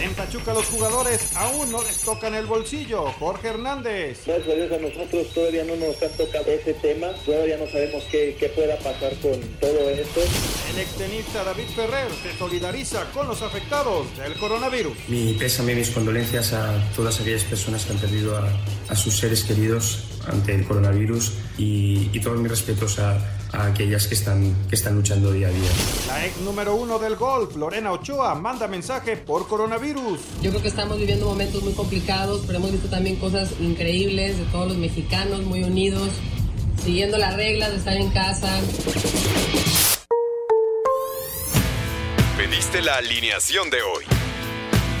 En Pachuca los jugadores aún no les tocan el bolsillo. Jorge Hernández. Gracias a Dios a nosotros todavía no nos ha tocado ese tema. Todavía no sabemos qué, qué pueda pasar con todo esto. El extenista David Ferrer se solidariza con los afectados del coronavirus. Mi pésame, mis condolencias a todas aquellas personas que han perdido a, a sus seres queridos ante el coronavirus y, y todos mis respetos a, a aquellas que están, que están luchando día a día. La ex número uno del golf, Lorena Ochoa, manda mensaje por coronavirus. Yo creo que estamos viviendo momentos muy complicados, pero hemos visto también cosas increíbles de todos los mexicanos muy unidos, siguiendo las reglas de estar en casa. Pediste la alineación de hoy.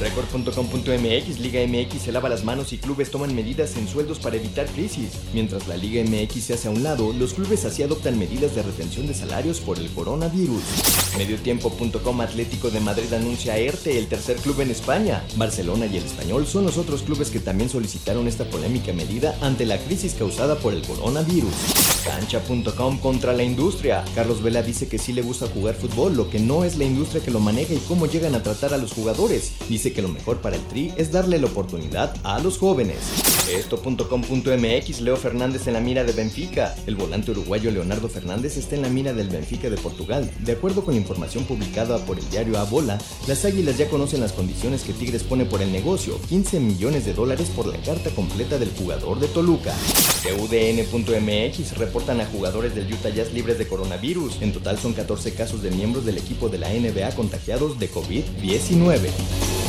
Record.com.mx, Liga MX se lava las manos y clubes toman medidas en sueldos para evitar crisis. Mientras la Liga MX se hace a un lado, los clubes así adoptan medidas de retención de salarios por el coronavirus. Mediotiempo.com Atlético de Madrid anuncia a ERTE, el tercer club en España. Barcelona y el Español son los otros clubes que también solicitaron esta polémica medida ante la crisis causada por el coronavirus. Cancha.com contra la industria. Carlos Vela dice que sí le gusta jugar fútbol, lo que no es la industria que lo maneja y cómo llegan a tratar a los jugadores. Dice que lo mejor para el Tri es darle la oportunidad a los jóvenes. Esto.com.mx Leo Fernández en la mira de Benfica. El volante uruguayo Leonardo Fernández está en la mira del Benfica de Portugal. De acuerdo con información publicada por el diario A Bola, las águilas ya conocen las condiciones que Tigres pone por el negocio: 15 millones de dólares por la carta completa del jugador de Toluca. De UDN.mx reportan a jugadores del Utah Jazz libres de coronavirus. En total son 14 casos de miembros del equipo de la NBA contagiados de COVID-19.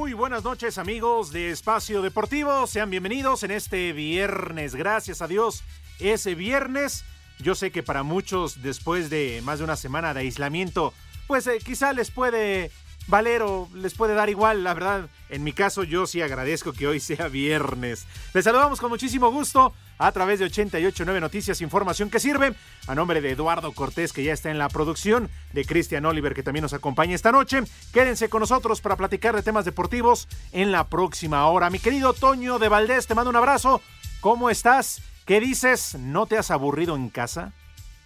Muy buenas noches amigos de Espacio Deportivo, sean bienvenidos en este viernes, gracias a Dios, ese viernes, yo sé que para muchos después de más de una semana de aislamiento, pues eh, quizá les puede valer o les puede dar igual, la verdad, en mi caso yo sí agradezco que hoy sea viernes. Les saludamos con muchísimo gusto a través de 889 Noticias, información que sirve, a nombre de Eduardo Cortés que ya está en la producción, de Cristian Oliver que también nos acompaña esta noche. Quédense con nosotros para platicar de temas deportivos en la próxima hora. Mi querido Toño de Valdés, te mando un abrazo. ¿Cómo estás? ¿Qué dices? ¿No te has aburrido en casa?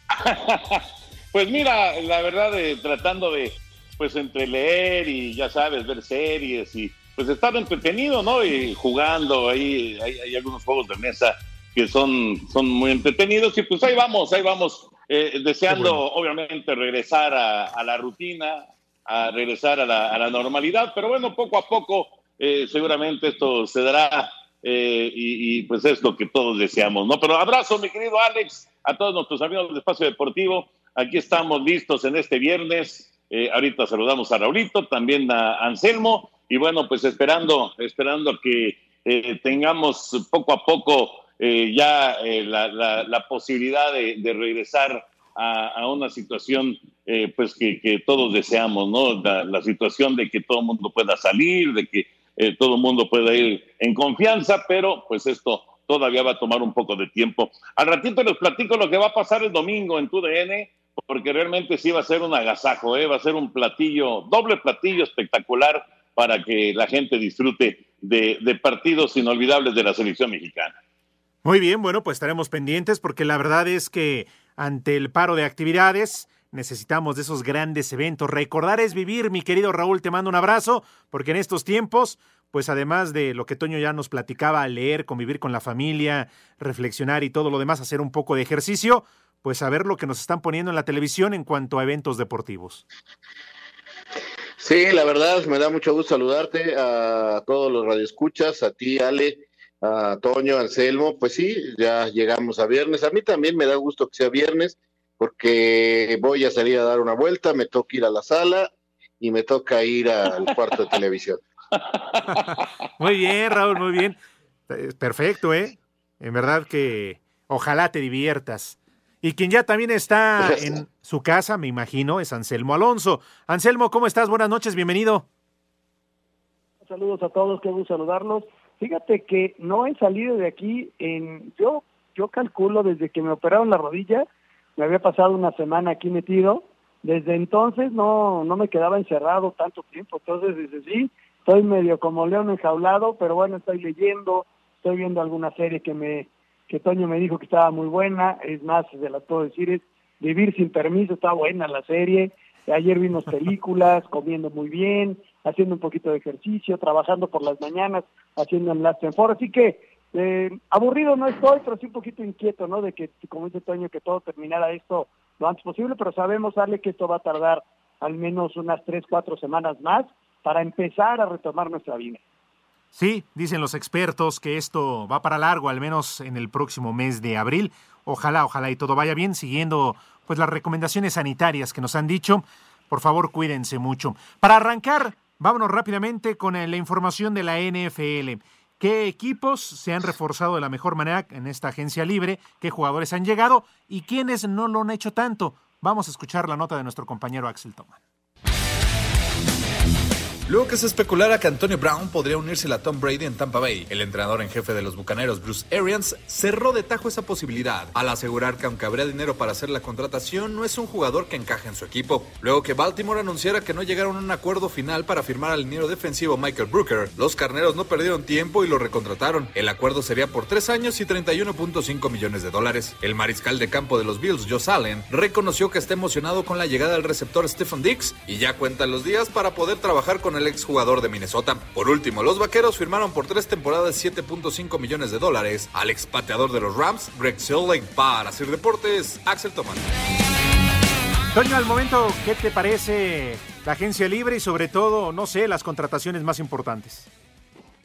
pues mira, la verdad, eh, tratando de, pues entre leer y ya sabes, ver series y pues estar entretenido, ¿no? Y jugando, ahí hay, hay algunos juegos de mesa que son, son muy entretenidos y pues ahí vamos, ahí vamos, eh, deseando bueno. obviamente regresar a, a, la rutina, a regresar a la, a la, normalidad, pero bueno, poco a poco eh, seguramente esto se dará eh, y, y, pues es lo que todos deseamos, ¿no? Pero abrazo, mi querido Alex, a todos nuestros amigos del Espacio Deportivo, aquí estamos listos en este viernes, eh, ahorita saludamos a Raulito, también a Anselmo, y bueno, pues esperando, esperando que eh, tengamos poco a poco eh, ya eh, la, la, la, posibilidad de, de regresar a, a, una situación eh, pues que, que, todos deseamos, ¿no? La, la, situación de que todo el mundo pueda salir, de que eh, todo el mundo pueda ir en confianza, pero pues esto todavía va a tomar un poco de tiempo. Al ratito les platico lo que va a pasar el domingo en TUDN, porque realmente sí va a ser un agasajo, ¿eh? va a ser un platillo, doble platillo espectacular para que la gente disfrute de, de partidos inolvidables de la selección mexicana. Muy bien, bueno, pues estaremos pendientes porque la verdad es que ante el paro de actividades necesitamos de esos grandes eventos. Recordar es vivir, mi querido Raúl, te mando un abrazo, porque en estos tiempos, pues además de lo que Toño ya nos platicaba, leer, convivir con la familia, reflexionar y todo lo demás, hacer un poco de ejercicio, pues saber lo que nos están poniendo en la televisión en cuanto a eventos deportivos. Sí, la verdad, me da mucho gusto saludarte a todos los radioescuchas, a ti, Ale, a Toño, Anselmo. Pues sí, ya llegamos a viernes. A mí también me da gusto que sea viernes, porque voy a salir a dar una vuelta, me toca ir a la sala y me toca ir al cuarto de televisión. Muy bien, Raúl, muy bien. Perfecto, ¿eh? En verdad que ojalá te diviertas. Y quien ya también está en su casa, me imagino, es Anselmo Alonso. Anselmo, ¿cómo estás? Buenas noches, bienvenido. Saludos a todos, qué gusto saludarlos. Fíjate que no he salido de aquí en, yo, yo calculo desde que me operaron la rodilla, me había pasado una semana aquí metido, desde entonces no, no me quedaba encerrado tanto tiempo, entonces desde sí, estoy medio como león enjaulado, pero bueno, estoy leyendo, estoy viendo alguna serie que me, que Toño me dijo que estaba muy buena, es más, se las puedo decir, es Vivir sin permiso, está buena la serie, ayer vimos películas, comiendo muy bien, haciendo un poquito de ejercicio, trabajando por las mañanas, haciendo en Last Four, así que eh, aburrido no estoy, pero sí un poquito inquieto, ¿no? De que, como dice Toño, que todo terminara esto lo antes posible, pero sabemos, Ale, que esto va a tardar al menos unas tres, cuatro semanas más para empezar a retomar nuestra vida. Sí, dicen los expertos que esto va para largo, al menos en el próximo mes de abril. Ojalá, ojalá y todo vaya bien, siguiendo pues las recomendaciones sanitarias que nos han dicho. Por favor, cuídense mucho. Para arrancar, vámonos rápidamente con eh, la información de la NFL. ¿Qué equipos se han reforzado de la mejor manera en esta agencia libre? ¿Qué jugadores han llegado? ¿Y quiénes no lo han hecho tanto? Vamos a escuchar la nota de nuestro compañero Axel Thomas. Luego que se especulara que Antonio Brown podría unirse a Tom Brady en Tampa Bay, el entrenador en jefe de los Bucaneros, Bruce Arians, cerró de tajo esa posibilidad, al asegurar que aunque habría dinero para hacer la contratación, no es un jugador que encaje en su equipo. Luego que Baltimore anunciara que no llegaron a un acuerdo final para firmar al liniero defensivo Michael Brooker, los carneros no perdieron tiempo y lo recontrataron. El acuerdo sería por tres años y 31.5 millones de dólares. El mariscal de campo de los Bills, Joe Allen, reconoció que está emocionado con la llegada del receptor Stephen Dix y ya cuentan los días para poder trabajar con el exjugador de Minnesota. Por último, los vaqueros firmaron por tres temporadas 7.5 millones de dólares al expateador de los Rams, Greg Silling. Para hacer deportes, Axel Toman. Toño, al momento, ¿qué te parece la agencia libre y sobre todo, no sé, las contrataciones más importantes?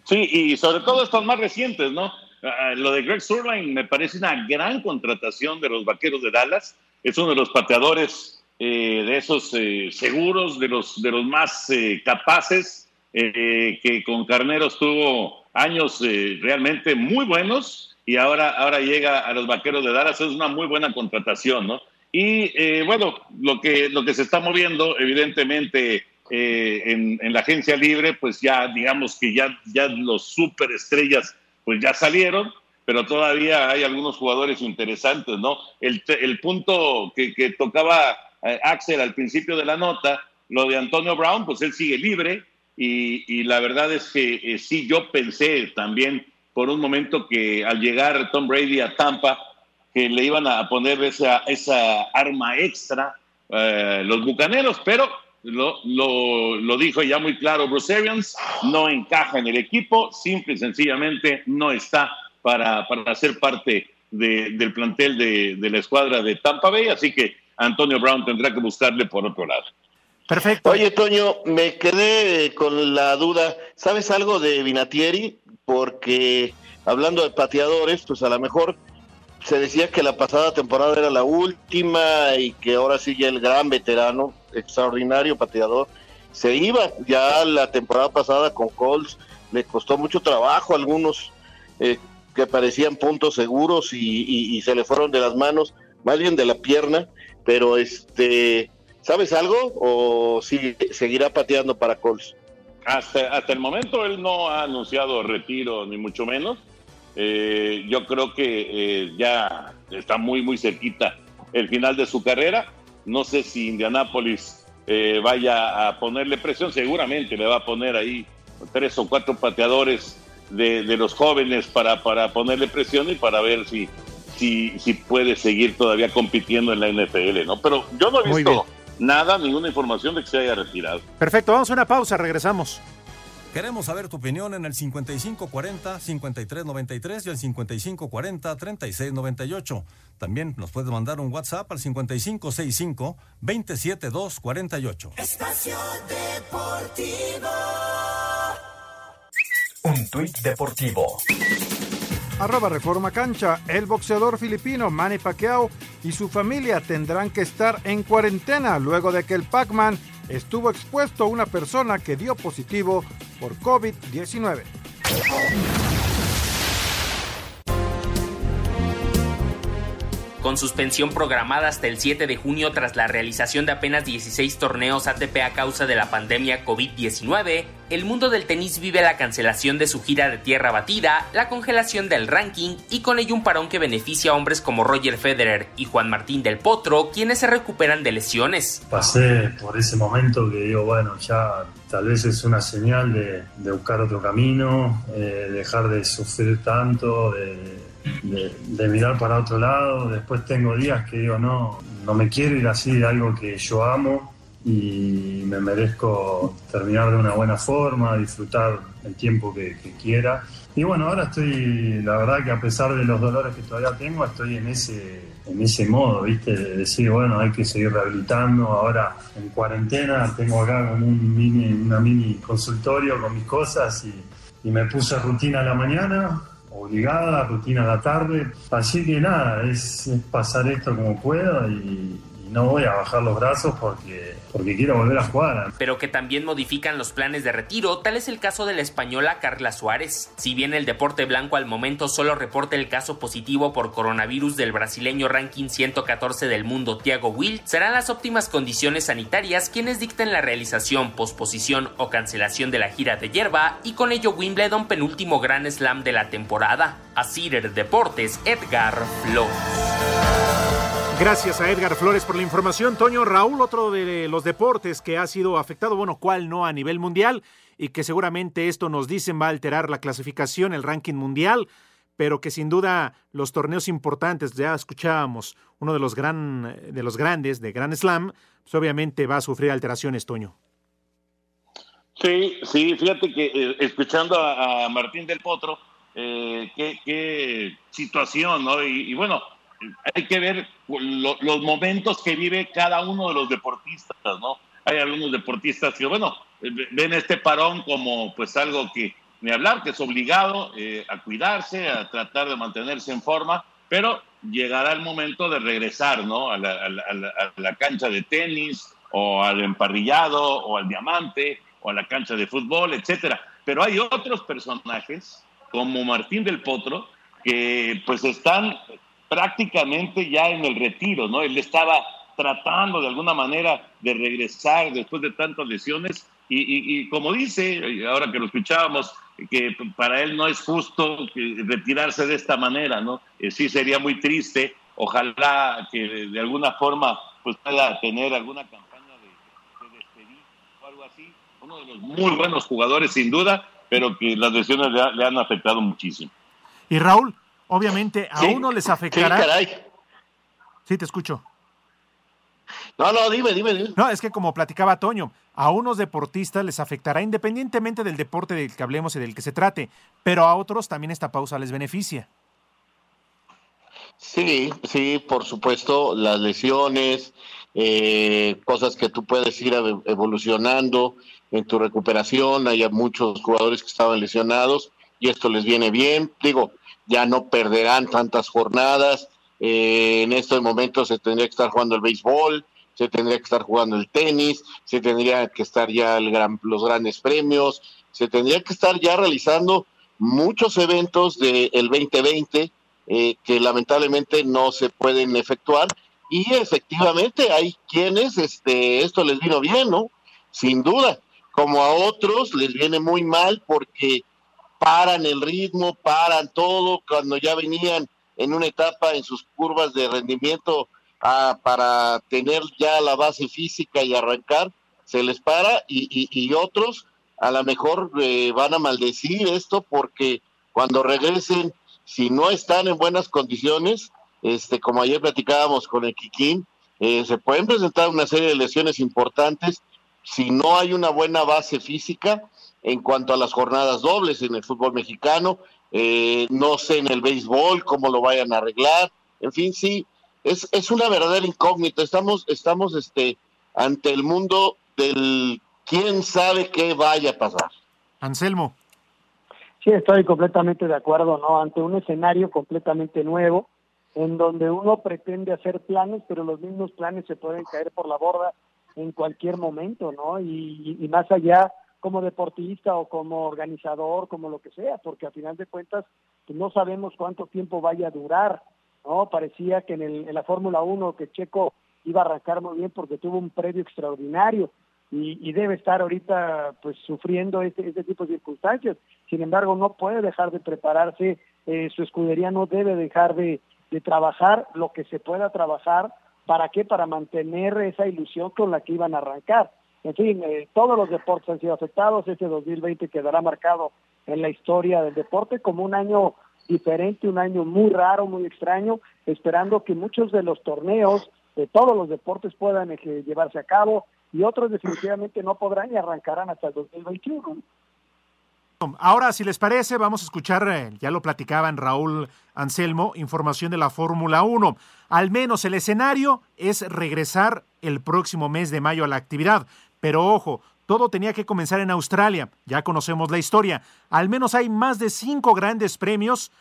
Sí, y sobre todo estas más recientes, ¿no? Uh, lo de Greg Surline me parece una gran contratación de los vaqueros de Dallas. Es uno de los pateadores eh, de esos eh, seguros, de los, de los más eh, capaces, que con Carneros tuvo años realmente muy buenos y ahora, ahora llega a los Vaqueros de Dallas, es una muy buena contratación, ¿no? Y bueno, lo que, lo que se está moviendo, evidentemente, en, la agencia libre, pues ya digamos que ya, ya los superestrellas pues ya salieron, pero todavía hay algunos jugadores interesantes, ¿no? El, el punto que tocaba eh, Axel al principio de la nota, lo de Antonio Brown, pues él sigue libre y, la verdad es que eh, sí, yo pensé también por un momento que al llegar Tom Brady a Tampa, que le iban a poner esa, esa arma extra eh, los Bucaneros, pero lo, lo, dijo ya muy claro Bruce Arians, no encaja en el equipo, simple y sencillamente no está para, para ser parte del plantel de, de, la escuadra de Tampa Bay, así que Antonio Brown tendrá que buscarle por otro lado. Perfecto. Oye, Toño, me quedé con la duda. ¿Sabes algo de Vinatieri? Porque hablando de pateadores, pues a lo mejor se decía que la pasada temporada era la última y que ahora sigue el gran veterano, extraordinario pateador, se iba. Ya la temporada pasada con Colts le costó mucho trabajo a algunos eh, que parecían puntos seguros y se le fueron de las manos, más bien de la pierna pero este, ¿sabes algo o seguirá pateando para Colts? Hasta, hasta el momento él no ha anunciado retiro, ni mucho menos. Eh, yo creo que eh, ya está muy, muy cerquita el final de su carrera. No sé si Indianápolis eh, vaya a ponerle presión, seguramente le va a poner ahí tres o cuatro pateadores de, de los jóvenes para, para ponerle presión y para ver si, si, si puede seguir todavía compitiendo en la NFL, ¿no? Pero yo no he visto nada, ninguna información de que se haya retirado. Perfecto, vamos a una pausa, regresamos. Queremos saber tu opinión en el 5540-5393 y el 5540-3698. También nos puedes mandar un WhatsApp al 5565-27248. Estación Deportivo. Un tuit deportivo. Arroba Reforma Cancha. El boxeador filipino Manny Pacquiao y su familia tendrán que estar en cuarentena luego de que el Pac-Man estuvo expuesto a una persona que dio positivo por COVID-19. Con suspensión programada hasta el 7 de junio tras la realización de apenas 16 torneos ATP a causa de la pandemia COVID-19, el mundo del tenis vive la cancelación de su gira de tierra batida, la congelación del ranking y con ello un parón que beneficia a hombres como Roger Federer y Juan Martín del Potro, quienes se recuperan de lesiones. Pasé por ese momento que digo, bueno, ya tal vez es una señal de, buscar otro camino, eh, dejar de sufrir tanto, de de, mirar para otro lado. Después tengo días que digo, no, no me quiero ir así de algo que yo amo y me merezco terminar de una buena forma, disfrutar el tiempo que, quiera. Y bueno, ahora estoy, la verdad que a pesar de los dolores que todavía tengo, estoy en ese, en ese modo, ¿viste? De decir, bueno, hay que seguir rehabilitando. Ahora en cuarentena tengo acá como un mini, una mini consultorio con mis cosas y, y me puse rutina a la mañana, obligada, rutina de la tarde. Así que nada, es, pasar esto como pueda y, no voy a bajar los brazos porque, porque quiero volver a jugar. Pero que también modifican los planes de retiro, tal es el caso de la española Carla Suárez. Si bien el deporte blanco al momento solo reporta el caso positivo por coronavirus del brasileño ranking 114 del mundo Thiago Wild, serán las óptimas condiciones sanitarias quienes dicten la realización, posposición o cancelación de la gira de hierba y con ello Wimbledon penúltimo gran slam de la temporada. A Cider Deportes, Edgar Flores. Gracias a Edgar Flores por la información. Toño Raúl, otro de los deportes que ha sido afectado, bueno, cuál no a nivel mundial y que seguramente esto nos dicen va a alterar la clasificación, el ranking mundial, pero que sin duda los torneos importantes, ya escuchábamos, uno de los, gran, de los grandes de Grand Slam, pues obviamente va a sufrir alteraciones, Toño. Sí, sí, fíjate que eh, escuchando a, Martín del Potro, eh, qué, situación, ¿no? y bueno, hay que ver los momentos que vive cada uno de los deportistas, ¿no? Hay algunos deportistas que, bueno, ven este parón como pues algo que, ni hablar, que es obligado eh, a cuidarse, a tratar de mantenerse en forma, pero llegará el momento de regresar, ¿no? A la, cancha de tenis, o al emparrillado, o al diamante, o a la cancha de fútbol, etcétera. Pero hay otros personajes, como Martín del Potro, que pues están prácticamente ya en el retiro, ¿no? Él estaba tratando de alguna manera de regresar después de tantas lesiones y, como dice, ahora que lo escuchábamos, que para él no es justo retirarse de esta manera, ¿no? Eh, sí sería muy triste, ojalá que de, alguna forma pues pueda tener alguna campaña de, despedir o algo así, uno de los muy buenos jugadores sin duda, pero que las lesiones le han afectado muchísimo. Y Raúl, Obviamente a uno les afectará. Sí, caray. Sí, te escucho. No, no, dime, dime, dime. No, es que como platicaba Toño, a unos deportistas les afectará independientemente del deporte del que hablemos y del que se trate, pero a otros también esta pausa les beneficia. Sí, sí, por supuesto, las lesiones, eh, cosas que tú puedes ir evolucionando en tu recuperación. Hay muchos jugadores que estaban lesionados y esto les viene bien. Digo, ya no perderán tantas jornadas. Eh, en estos momentos se tendría que estar jugando el béisbol, se tendría que estar jugando el tenis, se tendría que estar ya el gran, los grandes premios, se tendría que estar ya realizando muchos eventos del 2020 eh, que lamentablemente no se pueden efectuar y efectivamente hay quienes este esto les vino bien, ¿no? Sin duda, como a otros les viene muy mal porque paran el ritmo, paran todo, cuando ya venían en una etapa en sus curvas de rendimiento ah, para tener ya la base física y arrancar, se les para y, otros a lo mejor eh, van a maldecir esto porque cuando regresen, si no están en buenas condiciones, este, como ayer platicábamos con el Kikín, eh, se pueden presentar una serie de lesiones importantes si no hay una buena base física en cuanto a las jornadas dobles en el fútbol mexicano, eh, no sé en el béisbol cómo lo vayan a arreglar, en fin, sí, es, es una verdadera incógnita, estamos, estamos este, ante el mundo del quién sabe qué vaya a pasar. Anselmo. Sí, estoy completamente de acuerdo, ¿no? Ante un escenario completamente nuevo, en donde uno pretende hacer planes, pero los mismos planes se pueden caer por la borda en cualquier momento, ¿no? Y, y más allá como deportista o como organizador, como lo que sea, porque a final de cuentas pues no sabemos cuánto tiempo vaya a durar, ¿no? Parecía que en, el, en la Fórmula 1 que Checo iba a arrancar muy bien porque tuvo un previo extraordinario y, y debe estar ahorita pues sufriendo este, este tipo de circunstancias. Sin embargo, no puede dejar de prepararse, eh, su escudería no debe dejar de, de trabajar lo que se pueda trabajar. ¿Para qué? Para mantener esa ilusión con la que iban a arrancar. En fin, eh, todos los deportes han sido afectados. Este 2020 quedará marcado en la historia del deporte como un año diferente, un año muy raro, muy extraño, esperando que muchos de los torneos de todos los deportes puedan eh, llevarse a cabo y otros definitivamente no podrán y arrancarán hasta el 2021. Ahora, si les parece, vamos a escuchar, eh, ya lo platicaban Raúl Anselmo, información de la Fórmula 1. Al menos el escenario es regresar el próximo mes de mayo a la actividad. Pero ojo, todo tenía que comenzar en Australia. Ya conocemos la historia. Al menos hay más de cinco grandes premios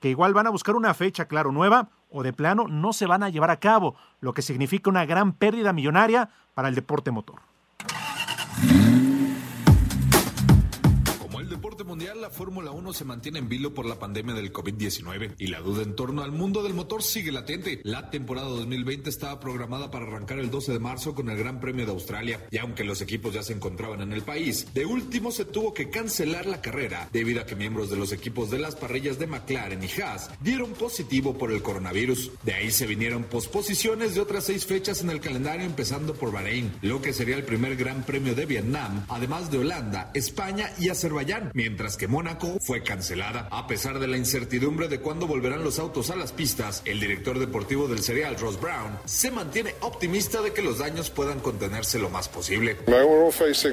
que igual van a buscar una fecha, claro, nueva o de plano no se van a llevar a cabo, lo que significa una gran pérdida millonaria para el deporte motor. Mundial, la Fórmula 1 se mantiene en vilo por la pandemia del COVID-19 y la duda en torno al mundo del motor sigue latente. La temporada 2020 estaba programada para arrancar el 12 de marzo con el Gran Premio de Australia y aunque los equipos ya se encontraban en el país, de último se tuvo que cancelar la carrera debido a que miembros de los equipos de las parrillas de McLaren y Haas dieron positivo por el coronavirus. De ahí se vinieron posposiciones de otras seis fechas en el calendario empezando por Bahrein, lo que sería el primer Gran Premio de Vietnam, además de Holanda, España y Azerbaiyán, mientras que Mónaco fue cancelada. A pesar de la incertidumbre de cuándo volverán los autos a las pistas, el director deportivo del serial, Ross Brown, se mantiene optimista de que los daños puedan contenerse lo más posible.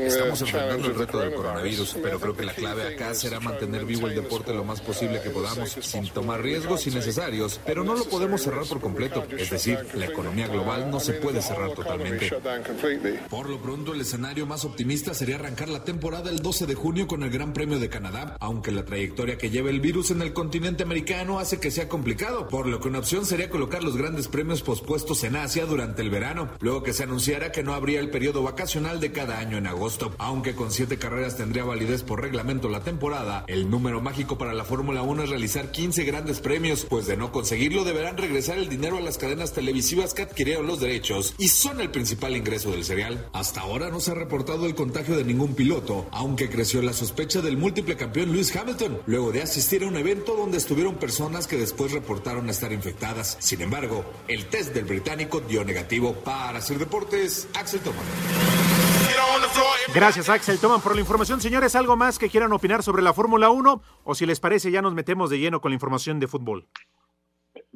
Estamos enfrentando el reto del coronavirus, pero creo que la clave acá será mantener vivo el deporte lo más posible que podamos, sin tomar riesgos innecesarios, pero no lo podemos cerrar por completo. Es decir, la economía global no se puede cerrar totalmente. Por lo pronto, el escenario más optimista sería arrancar la temporada el 12 de junio con el Gran Premio de Canadá, aunque la trayectoria que lleva el virus en el continente americano hace que sea complicado, por lo que una opción sería colocar los grandes premios pospuestos en Asia durante el verano, luego que se anunciara que no habría el periodo vacacional de cada año en agosto. Aunque con siete carreras tendría validez por reglamento la temporada, el número mágico para la Fórmula 1 es realizar 15 grandes premios, pues de no conseguirlo deberán regresar el dinero a las cadenas televisivas que adquirieron los derechos y son el principal ingreso del serial. Hasta ahora no se ha reportado el contagio de ningún piloto, aunque creció la sospecha del múltiple campeón Lewis Hamilton, luego de asistir a un evento donde estuvieron personas que después reportaron estar infectadas. Sin embargo, el test del británico dio negativo. Para hacer deportes, Axel Toman. Gracias Axel Toman por la información. Señores, ¿algo más que quieran opinar sobre la Fórmula 1? O si les parece, ya nos metemos de lleno con la información de fútbol.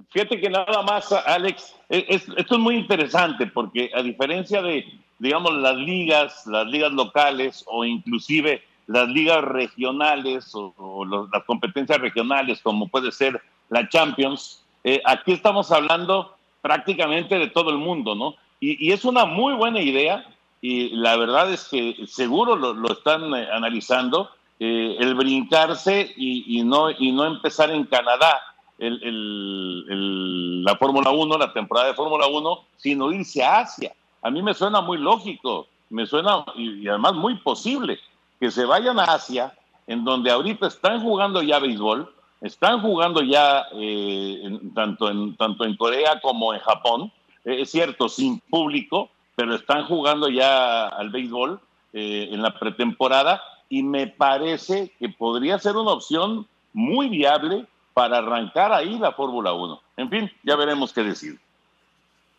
Fíjate que nada más, Alex, es, esto es muy interesante porque a diferencia de, digamos, las ligas, las ligas locales o inclusive las ligas regionales o, o los, las competencias regionales como puede ser la Champions, eh, aquí estamos hablando prácticamente de todo el mundo, ¿no? Y, es una muy buena idea y la verdad es que seguro lo, están eh, analizando, eh, el brincarse y, no, y no empezar en Canadá la Fórmula 1, la temporada de Fórmula 1, sino irse a Asia. A mí me suena muy lógico, me suena y, y además muy posible que se vayan a Asia, en donde ahorita están jugando ya béisbol, están jugando ya eh, tanto, en, tanto en Corea como en Japón, eh, es cierto, sin público, pero están jugando ya al béisbol eh, en la pretemporada y me parece que podría ser una opción muy viable para arrancar ahí la Fórmula 1. En fin, ya veremos qué decir.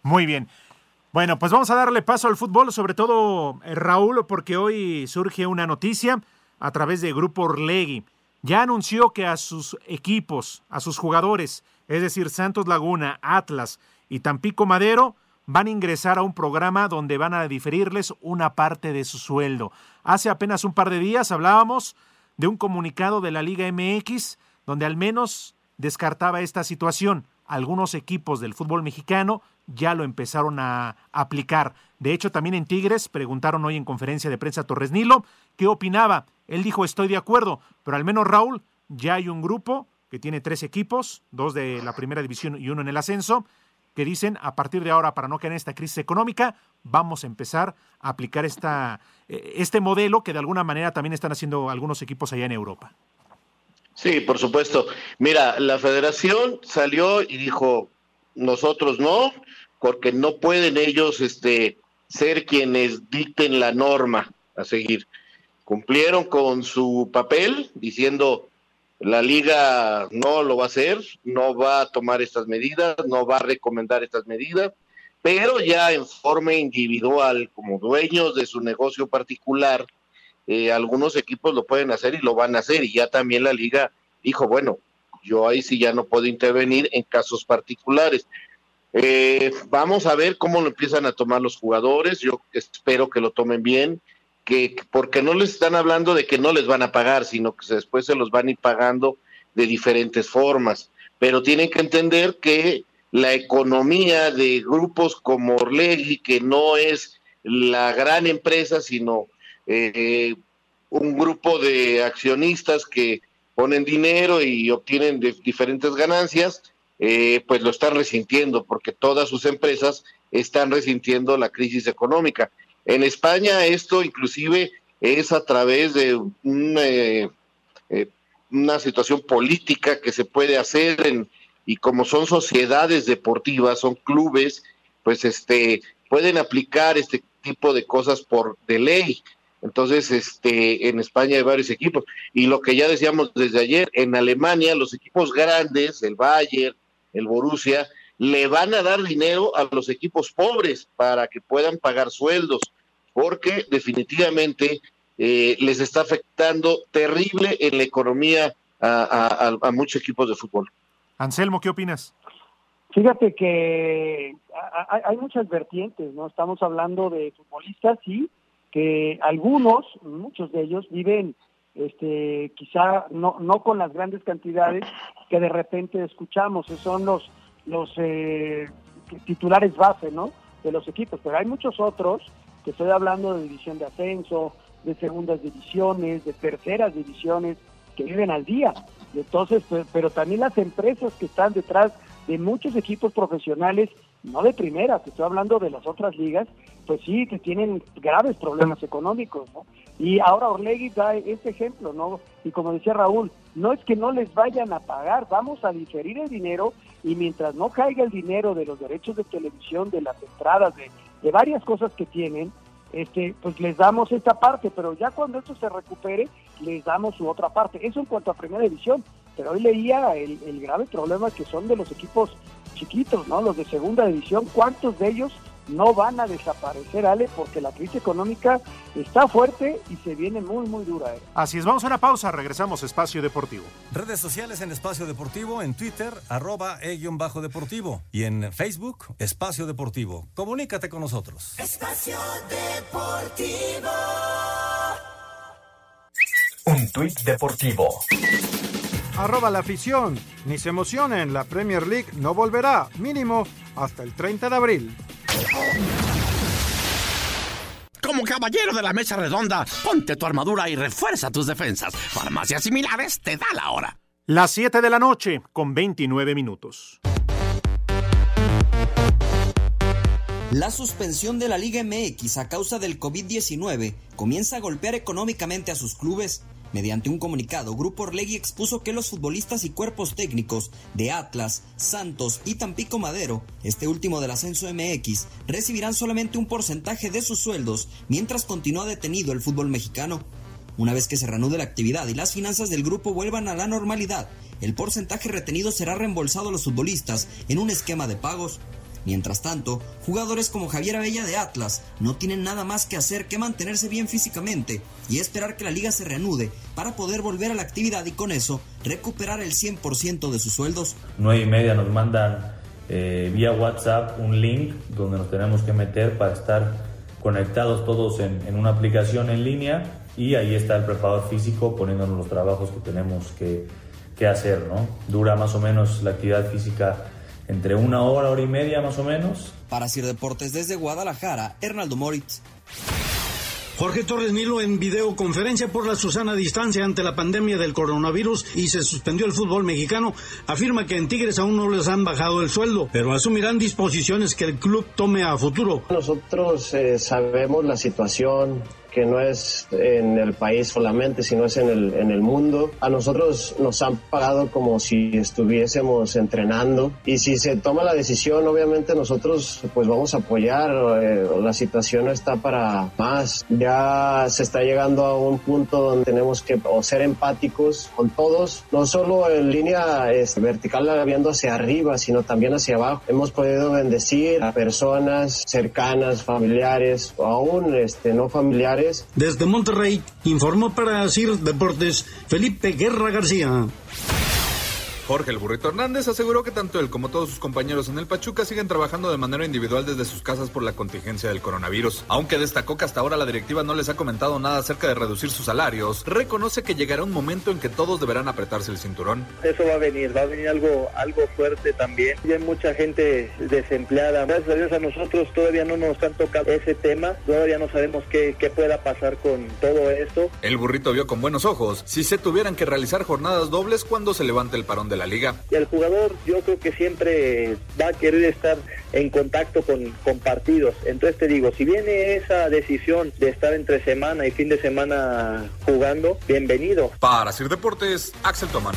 Muy bien. Bueno, pues vamos a darle paso al fútbol, sobre todo eh, Raúl, porque hoy surge una noticia a través de Grupo Orlegui. Ya anunció que a sus equipos, a sus jugadores es decir, Santos Laguna, Atlas y Tampico Madero, van a ingresar a un programa donde van a diferirles una parte de su sueldo. Hace apenas un par de días hablábamos de un comunicado de la Liga MX donde al menos descartaba esta situación. Algunos equipos del fútbol mexicano ya lo empezaron a aplicar. De hecho, también en Tigres preguntaron hoy en conferencia de prensa a Torres Nilo qué opinaba. Él dijo estoy de acuerdo, pero al menos Raúl, ya hay un grupo que tiene tres equipos, dos de la primera división y uno en el ascenso, que dicen a partir de ahora, para no caer en esta crisis económica, vamos a empezar a aplicar eh, este modelo que de alguna manera también están haciendo algunos equipos allá en Europa. Sí, por supuesto. Mira, la federación salió y dijo, nosotros no, porque no pueden ellos este, ser quienes dicten la norma a seguir. Cumplieron con su papel diciendo, la liga no lo va a hacer, no va a tomar estas medidas, no va a recomendar estas medidas, pero ya en forma individual, como dueños de su negocio particular, eh, algunos equipos lo pueden hacer y lo van a hacer. Y ya también la liga dijo, bueno, yo ahí sí ya no puedo intervenir en casos particulares. Eh, vamos a ver cómo lo empiezan a tomar los jugadores. Yo espero que lo tomen bien que porque no les están hablando de que no les van a pagar, sino que después se los van a ir pagando de diferentes formas. Pero tienen que entender que la economía de grupos como Orlegui, que no es la gran empresa, sino eh, un grupo de accionistas que ponen dinero y obtienen diferentes ganancias, eh, pues lo están resintiendo, porque todas sus empresas están resintiendo la crisis económica. En España esto inclusive es a través de eh, eh, una situación política que se puede hacer y como son sociedades deportivas, son clubes, pues este pueden aplicar este tipo de cosas por de ley. Entonces, este, en España hay varios equipos. Y lo que ya decíamos desde ayer, en Alemania los equipos grandes, el Bayern, el Borussia, le van a dar dinero a los equipos pobres para que puedan pagar sueldos porque definitivamente eh, les está afectando terrible en la economía a, muchos equipos de fútbol. Anselmo, ¿qué opinas? Fíjate que hay muchas vertientes, ¿no? Estamos hablando de futbolistas, sí, que algunos, muchos de ellos viven este, quizá no, no con las grandes cantidades que de repente escuchamos, son los, los eh, titulares base, ¿no? De los equipos, pero hay muchos otros estoy hablando de división de ascenso, de segundas divisiones, de terceras divisiones, que viven al día. Entonces, pero también las empresas que están detrás de muchos equipos profesionales, no de primera, te estoy hablando de las otras ligas, pues sí, que tienen graves problemas económicos, ¿no? Y ahora Orlegui da este ejemplo, ¿no? Y como decía Raúl, no es que no les vayan a pagar, vamos a diferir el dinero y mientras no caiga el dinero de los derechos de televisión, de las entradas, de de varias cosas que tienen, este, pues les damos esta parte, pero ya cuando esto se recupere, les damos su otra parte. Eso en cuanto a primera división, pero hoy leía el, el grave problema que son de los equipos chiquitos, ¿no? Los de segunda división, ¿cuántos de ellos no van a desaparecer, Ale, porque la crisis económica está fuerte y se viene muy, muy dura. ¿eh? Así es, vamos a una pausa, regresamos a Espacio Deportivo. Redes sociales en Espacio Deportivo, en Twitter, arroba e-bajo deportivo y en Facebook, Espacio Deportivo. Comunícate con nosotros. Espacio Deportivo. Un tuit deportivo. Arroba la afición. Ni se emocionen, la Premier League no volverá, mínimo, hasta el 30 de abril. Como caballero de la mesa redonda, ponte tu armadura y refuerza tus defensas. Farmacias similares te da la hora. Las 7 de la noche con 29 minutos. La suspensión de la Liga MX a causa del COVID-19 comienza a golpear económicamente a sus clubes Mediante un comunicado, Grupo Orlegui expuso que los futbolistas y cuerpos técnicos de Atlas, Santos y Tampico Madero, este último del ascenso MX, recibirán solamente un porcentaje de sus sueldos mientras continúa detenido el fútbol mexicano. Una vez que se reanude la actividad y las finanzas del grupo vuelvan a la normalidad, el porcentaje retenido será reembolsado a los futbolistas en un esquema de pagos. Mientras tanto, jugadores como Javier Abella de Atlas no tienen nada más que hacer que mantenerse bien físicamente y esperar que la liga se reanude para poder volver a la actividad y con eso recuperar el 100% de sus sueldos. 9 y media nos mandan eh, vía WhatsApp un link donde nos tenemos que meter para estar conectados todos en, en una aplicación en línea y ahí está el preparador físico poniéndonos los trabajos que tenemos que, que hacer. ¿no? Dura más o menos la actividad física entre una hora, hora y media más o menos. Para Sir Deportes desde Guadalajara, Hernaldo Moritz. Jorge Torres Nilo en videoconferencia por la Susana Distancia ante la pandemia del coronavirus y se suspendió el fútbol mexicano, afirma que en Tigres aún no les han bajado el sueldo, pero asumirán disposiciones que el club tome a futuro. Nosotros eh, sabemos la situación que no es en el país solamente, sino es en el, en el mundo. A nosotros nos han pagado como si estuviésemos entrenando y si se toma la decisión, obviamente nosotros pues vamos a apoyar. Eh, la situación no está para más. Ya se está llegando a un punto donde tenemos que o ser empáticos con todos, no solo en línea este, vertical viendo hacia arriba, sino también hacia abajo. Hemos podido bendecir a personas cercanas, familiares, o aún este, no familiares desde Monterrey, informó para CIR Deportes Felipe Guerra García. Jorge el Burrito Hernández aseguró que tanto él como todos sus compañeros en el Pachuca siguen trabajando de manera individual desde sus casas por la contingencia del coronavirus. Aunque destacó que hasta ahora la directiva no les ha comentado nada acerca de reducir sus salarios, reconoce que llegará un momento en que todos deberán apretarse el cinturón. Eso va a venir, va a venir algo, algo fuerte también. Y hay mucha gente desempleada. Gracias a Dios a nosotros todavía no nos han tocado ese tema, todavía no sabemos qué, qué pueda pasar con todo esto. El burrito vio con buenos ojos si se tuvieran que realizar jornadas dobles cuando se levante el parón de la liga. Y el jugador yo creo que siempre va a querer estar en contacto con, con partidos. Entonces te digo, si viene esa decisión de estar entre semana y fin de semana jugando, bienvenido. Para Sir Deportes, Axel Toman.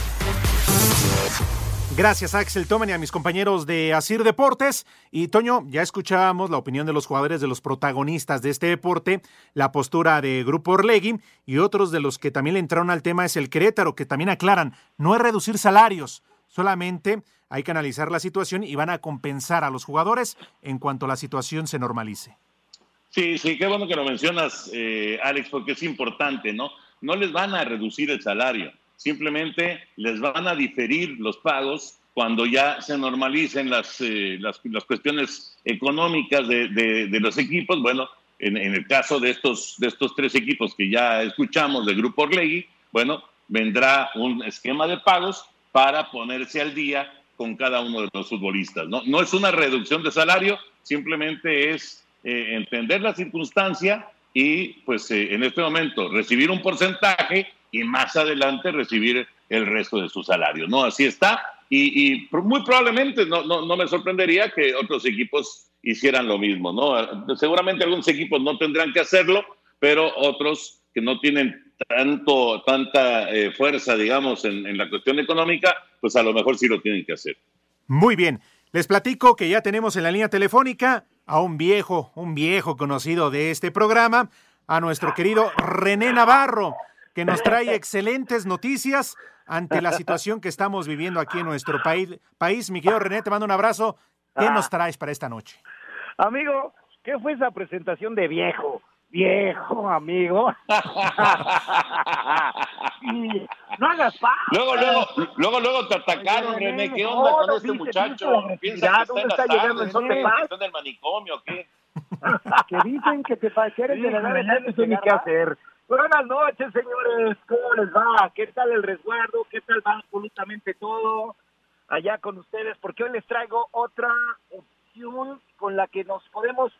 Gracias Axel Toman y a mis compañeros de Asir Deportes. Y Toño, ya escuchábamos la opinión de los jugadores, de los protagonistas de este deporte, la postura de Grupo Orlegui y otros de los que también le entraron al tema es el Querétaro, que también aclaran, no es reducir salarios, solamente hay que analizar la situación y van a compensar a los jugadores en cuanto la situación se normalice. Sí, sí, qué bueno que lo mencionas, eh, Alex, porque es importante, ¿no? No les van a reducir el salario simplemente les van a diferir los pagos cuando ya se normalicen las, eh, las, las, cuestiones económicas de, de, los equipos. Bueno, en, en, el caso de estos, de estos tres equipos que ya escuchamos del Grupo Orlegui, bueno, vendrá un esquema de pagos para ponerse al día con cada uno de los futbolistas. No, no es una reducción de salario, simplemente es eh, entender la circunstancia y pues eh, en este momento recibir un porcentaje y más adelante recibir el resto de su salario. ¿no? Así está. Y, muy probablemente no, no, no, me sorprendería que otros equipos hicieran lo mismo. ¿no? Seguramente algunos equipos no tendrán que hacerlo, pero otros que no tienen tanto, tanta eh, fuerza, digamos, en, en la cuestión económica, pues a lo mejor sí lo tienen que hacer. Muy bien. Les platico que ya tenemos en la línea telefónica a un viejo, un viejo conocido de este programa, a nuestro querido René Navarro que nos trae excelentes noticias ante la situación que estamos viviendo aquí en nuestro país. país. Mi querido René, te mando un abrazo. ¿Qué nos traes para esta noche? Amigo, ¿qué fue esa presentación de viejo? Viejo, amigo. no hagas paz. Luego, luego, luego, luego te atacaron, René. ¿Qué onda no, con no, este muchacho? ¿Piensa que está, está llegando el sol de paz? ¿Está en el manicomio o qué? que dicen que te pareces sí, de la edad no sé ni qué hacer. Buenas noches, señores. ¿Cómo les va? ¿Qué tal el resguardo? ¿Qué tal va absolutamente todo allá con ustedes? Porque hoy les traigo otra opción con la que nos podemos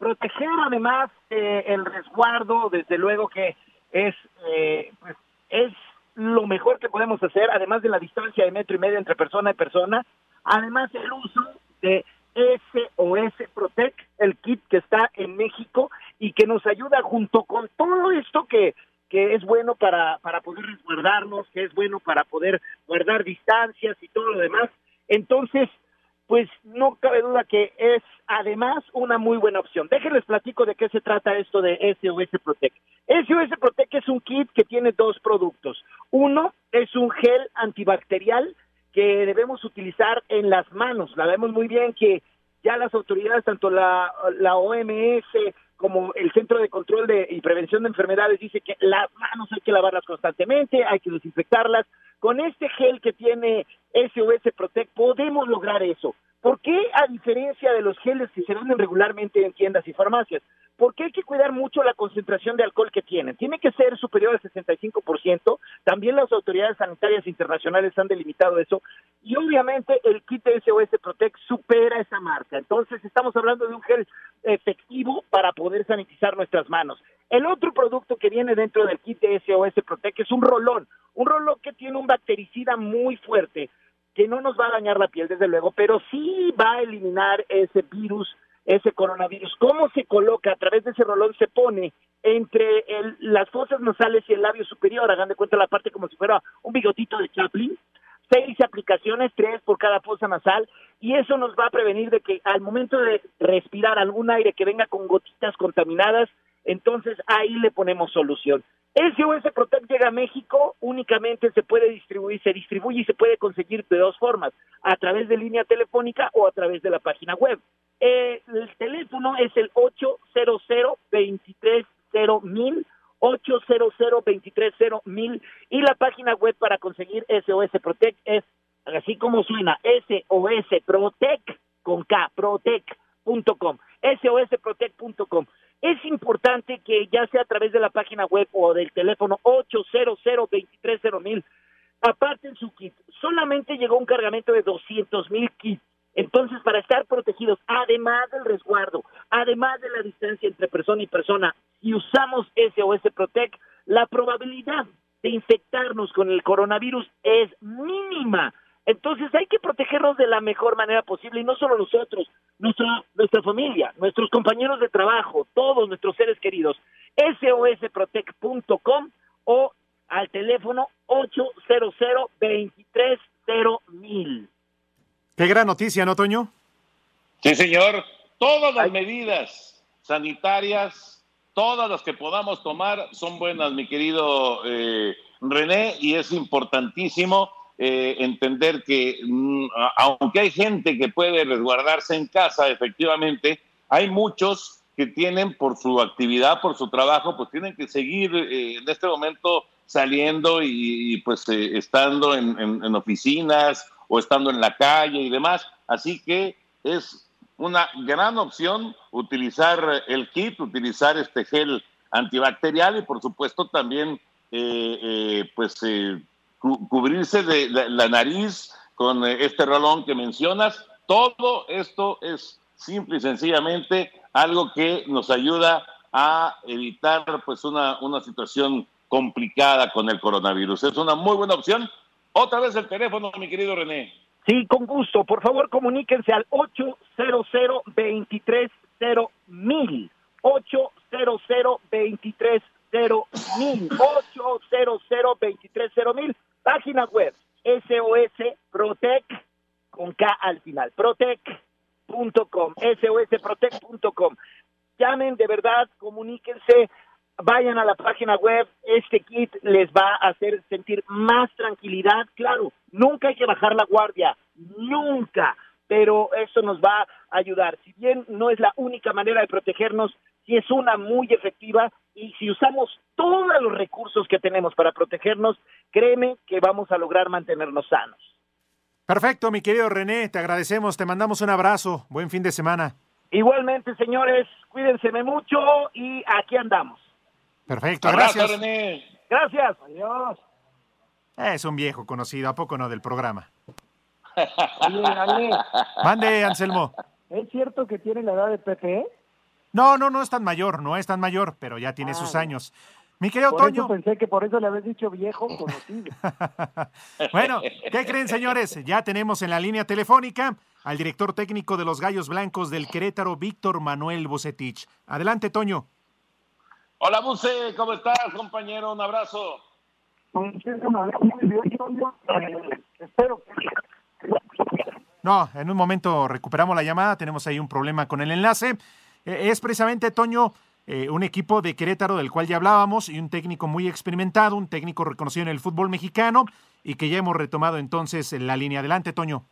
proteger además eh, el resguardo, desde luego que es, eh, pues, es lo mejor que podemos hacer, además de la distancia de metro y medio entre persona y persona, además el uso de SOS Protect, el kit que está en México y que nos ayuda junto con todo esto que, que es bueno para, para poder resguardarnos, que es bueno para poder guardar distancias y todo lo demás. Entonces, pues no cabe duda que es además una muy buena opción. Déjenles platico de qué se trata esto de SOS Protect. SOS Protect es un kit que tiene dos productos. Uno es un gel antibacterial que debemos utilizar en las manos. La vemos muy bien que ya las autoridades, tanto la, la OMS como el Centro de Control de, y Prevención de Enfermedades, dice que las manos hay que lavarlas constantemente, hay que desinfectarlas. Con este gel que tiene SOS Protect podemos lograr eso. ¿Por qué, a diferencia de los geles que se venden regularmente en tiendas y farmacias, por qué hay que cuidar mucho la concentración de alcohol que tienen? Tiene que ser superior al 65%. También las autoridades sanitarias internacionales han delimitado eso. Y obviamente el kit SOS Protect supera esa marca. Entonces estamos hablando de un gel efectivo para poder sanitizar nuestras manos. El otro producto que viene dentro del kit SOS Protect es un rolón. Un rolón que tiene un bactericida muy fuerte que no nos va a dañar la piel, desde luego, pero sí va a eliminar ese virus, ese coronavirus. ¿Cómo se coloca? A través de ese rolón se pone entre el, las fosas nasales y el labio superior, hagan de cuenta la parte como si fuera un bigotito de Chaplin, seis aplicaciones, tres por cada fosa nasal, y eso nos va a prevenir de que al momento de respirar algún aire que venga con gotitas contaminadas, entonces ahí le ponemos solución. SOS Protect llega a México, únicamente se puede distribuir, se distribuye y se puede conseguir de dos formas, a través de línea telefónica o a través de la página web. El teléfono es el 800 230 mil 800 230 mil y la página web para conseguir SOS Protect es así como suena SOS Protect con K, protect.com, sosprotect.com. Es importante que ya sea a través de la página web o del teléfono 800 mil aparten su kit. Solamente llegó un cargamento de 200 mil kits. Entonces, para estar protegidos, además del resguardo, además de la distancia entre persona y persona, si usamos SOS Protect, la probabilidad de infectarnos con el coronavirus es mínima. Entonces hay que protegernos de la mejor manera posible y no solo nosotros, nuestra, nuestra familia, nuestros compañeros de trabajo, todos nuestros seres queridos. SOSprotect.com o al teléfono 800 mil. Qué gran noticia, ¿no, Toño? Sí, señor. Todas las medidas sanitarias, todas las que podamos tomar son buenas, mi querido eh, René, y es importantísimo eh, entender que mm, aunque hay gente que puede resguardarse en casa, efectivamente, hay muchos que tienen por su actividad, por su trabajo, pues tienen que seguir eh, en este momento saliendo y, pues eh, estando en, en, oficinas o estando en la calle y demás. Así que es una gran opción utilizar el kit, utilizar este gel antibacterial y por supuesto también pues cubrirse de la, nariz con eh, este rolón que mencionas. Todo esto es simple y sencillamente algo que nos ayuda a evitar pues una, una situación complicada con el coronavirus. Es una muy buena opción. Otra vez el teléfono, mi querido René. Sí, con gusto. Por favor, comuníquense al 800 230 mil. 800 230 mil. 800 230 mil Página web, SOS Protect, con K al final, protect.com, sosprotect.com. Llamen de verdad, comuníquense, vayan a la página web, este kit les va a hacer sentir más tranquilidad, claro, nunca hay que bajar la guardia, nunca, pero eso nos va a ayudar. Si bien no es la única manera de protegernos, sí es una muy efectiva y si usamos todos los recursos que tenemos para protegernos, créeme que vamos a lograr mantenernos sanos. Perfecto, mi querido René, te agradecemos, te mandamos un abrazo, buen fin de semana. Igualmente, señores, cuídense mucho y aquí andamos. Perfecto, gracias. René. Gracias. Adiós. Es un viejo conocido, ¿a poco no del programa? Oye, Mande, Anselmo. ¿Es cierto que tiene la edad de Pepe? No, no, no es tan mayor, no es tan mayor, pero ya tiene sus ah, años. Mi querido por Toño. Eso pensé que por eso le habías dicho viejo conocido. bueno, ¿qué creen, señores? Ya tenemos en la línea telefónica al director técnico de los Gallos Blancos del Querétaro, Víctor Manuel Bucetich. Adelante, Toño. Hola, Buce, ¿cómo estás, compañero? Un abrazo. No, en un momento recuperamos la llamada, tenemos ahí un problema con el enlace. Eh, es precisamente, Toño, eh, un equipo de Querétaro del cual ya hablábamos y un técnico muy experimentado, un técnico reconocido en el fútbol mexicano y que ya hemos retomado entonces en la línea. Adelante, Toño.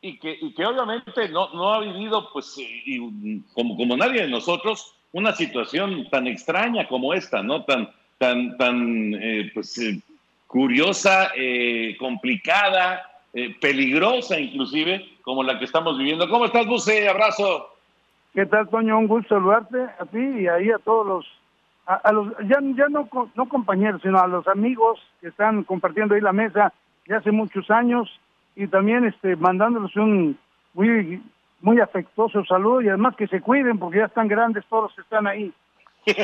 y que, y que obviamente no, ha vivido, pues, y, como, como nadie de nosotros, una situación tan extraña como esta, ¿no? Tan, tan, tan eh, pues, eh, curiosa, eh, complicada, peligrosa inclusive, como la que estamos viviendo. ¿Cómo estás, Buse? Abrazo. ¿Qué tal, Toño? Un gusto saludarte a ti y ahí a todos los, a, los ya, ya no, no compañeros, sino a los amigos que están compartiendo ahí la mesa ya hace muchos años y también este mandándoles un muy muy afectuoso saludo y además que se cuiden porque ya están grandes todos los que están ahí.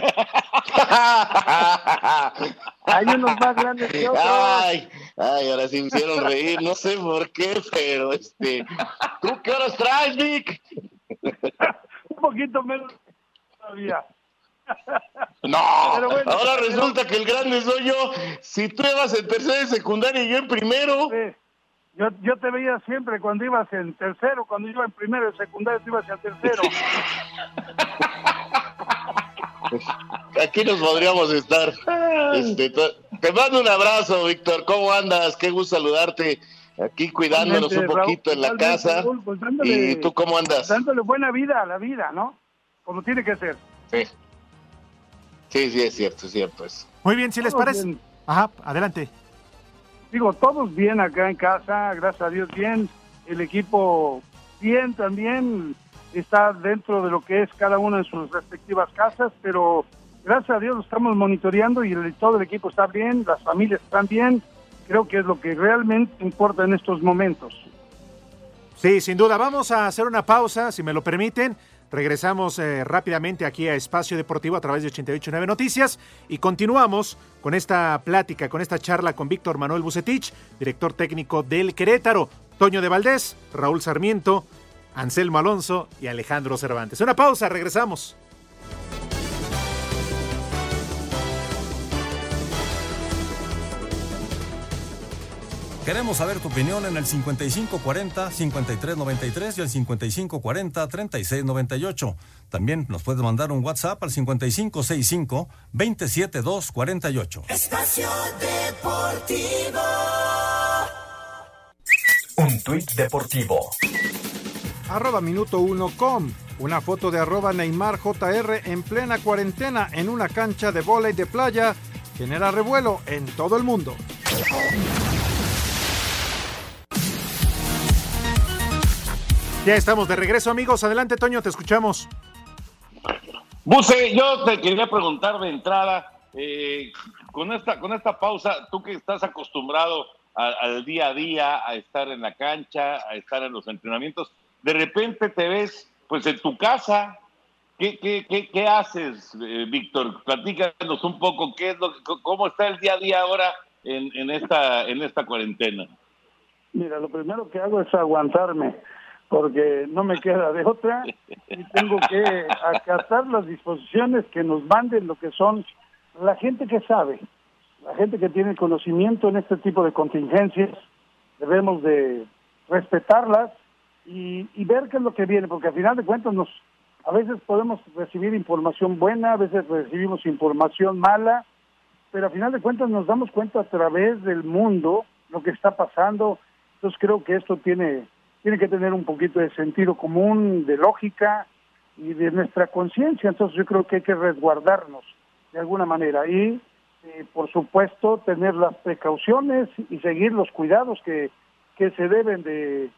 Hay unos más grandes que otros. Ay, ay, ahora sí me hicieron reír, no sé por qué, pero este, ¿tú qué horas traes, Vic? Poquito menos todavía. No, ahora resulta que el grande soy yo. Si tú ibas en tercero y secundaria y yo en primero. Yo, yo te veía siempre cuando ibas en tercero, cuando iba en primero y secundaria, tú ibas en tercero. Aquí nos podríamos estar. Este, te mando un abrazo, Víctor. ¿Cómo andas? Qué gusto saludarte. Aquí cuidándonos un poquito en la casa. Pues ¿Y tú cómo andas? Dándole buena vida a la vida, ¿no? Como tiene que ser. Sí. Sí, sí, es cierto, es cierto. Muy bien, si les parece. Ajá, adelante digo, todos bien acá en casa, gracias a Dios bien, el equipo bien también, está dentro de lo que es cada uno en sus respectivas casas, pero gracias a Dios lo estamos monitoreando y todo el equipo está bien, las familias están bien, creo que es lo que realmente importa en estos momentos. Sí, sin duda, vamos a hacer una pausa, si me lo permiten. Regresamos eh, rápidamente aquí a Espacio Deportivo a través de 889 Noticias y continuamos con esta plática, con esta charla con Víctor Manuel Bucetich, director técnico del Querétaro, Toño de Valdés, Raúl Sarmiento, Anselmo Alonso y Alejandro Cervantes. Una pausa, regresamos. Queremos saber tu opinión en el 5540-5393 y el 5540-3698. También nos puedes mandar un WhatsApp al 5565-27248. Estación Deportivo. Un tuit deportivo. Arroba minuto uno com. Una foto de arroba Neymar JR en plena cuarentena en una cancha de vóley de playa genera revuelo en todo el mundo. Ya estamos de regreso, amigos. Adelante, Toño, te escuchamos. Buse, yo te quería preguntar de entrada, eh, con, esta, con esta pausa, tú que estás acostumbrado al día a día, a estar en la cancha, a estar en los entrenamientos, de repente te ves pues en tu casa. ¿Qué, qué, qué, haces, eh, Víctor? Platícanos un poco qué es lo, cómo está el día a día ahora en, en, esta, en esta cuarentena. Mira, lo primero que hago es aguantarme porque no me queda de otra y tengo que acatar las disposiciones que nos manden lo que son la gente que sabe, la gente que tiene conocimiento en este tipo de contingencias, debemos de respetarlas y, ver qué es lo que viene, porque al final de cuentas nos a veces podemos recibir información buena, a veces recibimos información mala, pero al final de cuentas nos damos cuenta a través del mundo lo que está pasando, entonces creo que esto tiene tiene que tener un poquito de sentido común, de lógica y de nuestra conciencia. Entonces yo creo que hay que resguardarnos de alguna manera y, eh, por supuesto, tener las precauciones y seguir los cuidados que, que se deben de,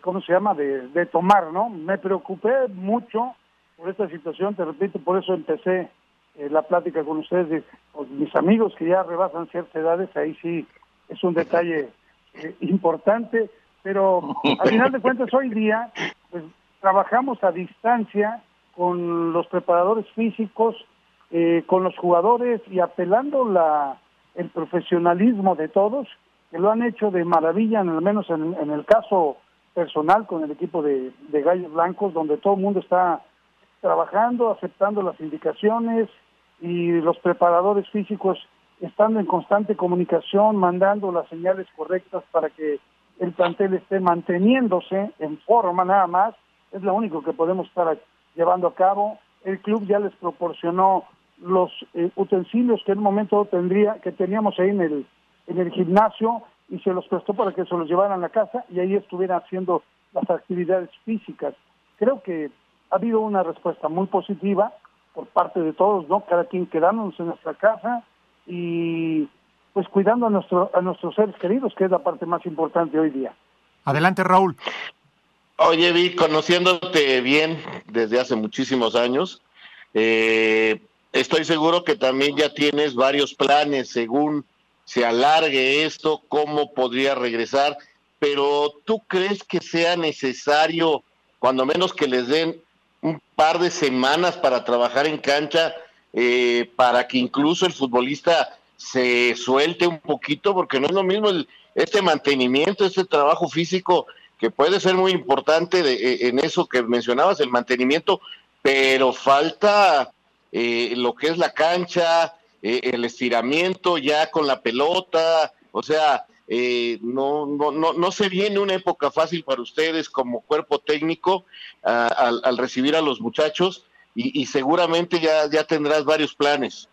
¿cómo se llama?, de, de tomar, ¿no? Me preocupé mucho por esta situación, te repito, por eso empecé eh, la plática con ustedes, con mis amigos que ya rebasan ciertas edades, ahí sí es un detalle eh, importante pero al final de cuentas hoy día pues trabajamos a distancia con los preparadores físicos, eh, con los jugadores y apelando la el profesionalismo de todos que lo han hecho de maravilla, al menos en, el caso personal con el equipo de, de Gallos Blancos, donde todo el mundo está trabajando, aceptando las indicaciones y los preparadores físicos estando en constante comunicación, mandando las señales correctas para que el plantel esté manteniéndose en forma nada más, es lo único que podemos estar llevando a cabo. El club ya les proporcionó los eh, utensilios que en un momento tendría, que teníamos ahí en el, en el gimnasio y se los prestó para que se los llevaran a casa y ahí estuvieran haciendo las actividades físicas. Creo que ha habido una respuesta muy positiva por parte de todos, ¿no? Cada quien quedándonos en nuestra casa y pues cuidando a, nuestro, a nuestros seres queridos, que es la parte más importante hoy día. Adelante, Raúl. Oye, Vi, conociéndote bien desde hace muchísimos años, eh, estoy seguro que también ya tienes varios planes según se alargue esto, cómo podría regresar, pero ¿tú crees que sea necesario, cuando menos que les den un par de semanas para trabajar en cancha, eh, para que incluso el futbolista se suelte un poquito, porque no es lo mismo el, este mantenimiento, este trabajo físico que puede ser muy importante de, eh, en eso que mencionabas, el mantenimiento, pero falta eh, lo que es la cancha, eh, el estiramiento ya con la pelota, o sea, no, no, no, no se viene una época fácil para ustedes como cuerpo técnico al, al, recibir a los muchachos y, y seguramente ya, ya tendrás varios planes.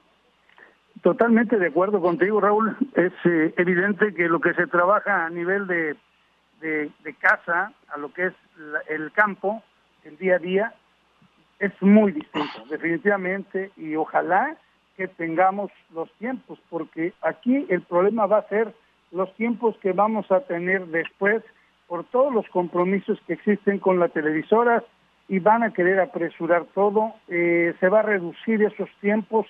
Totalmente de acuerdo contigo, Raúl. Es eh, evidente que lo que se trabaja a nivel de, de, casa, a lo que es el campo, el día a día, es muy distinto, definitivamente, y ojalá que tengamos los tiempos, porque aquí el problema va a ser los tiempos que vamos a tener después por todos los compromisos que existen con la televisora y van a querer apresurar todo, eh, se va a reducir esos tiempos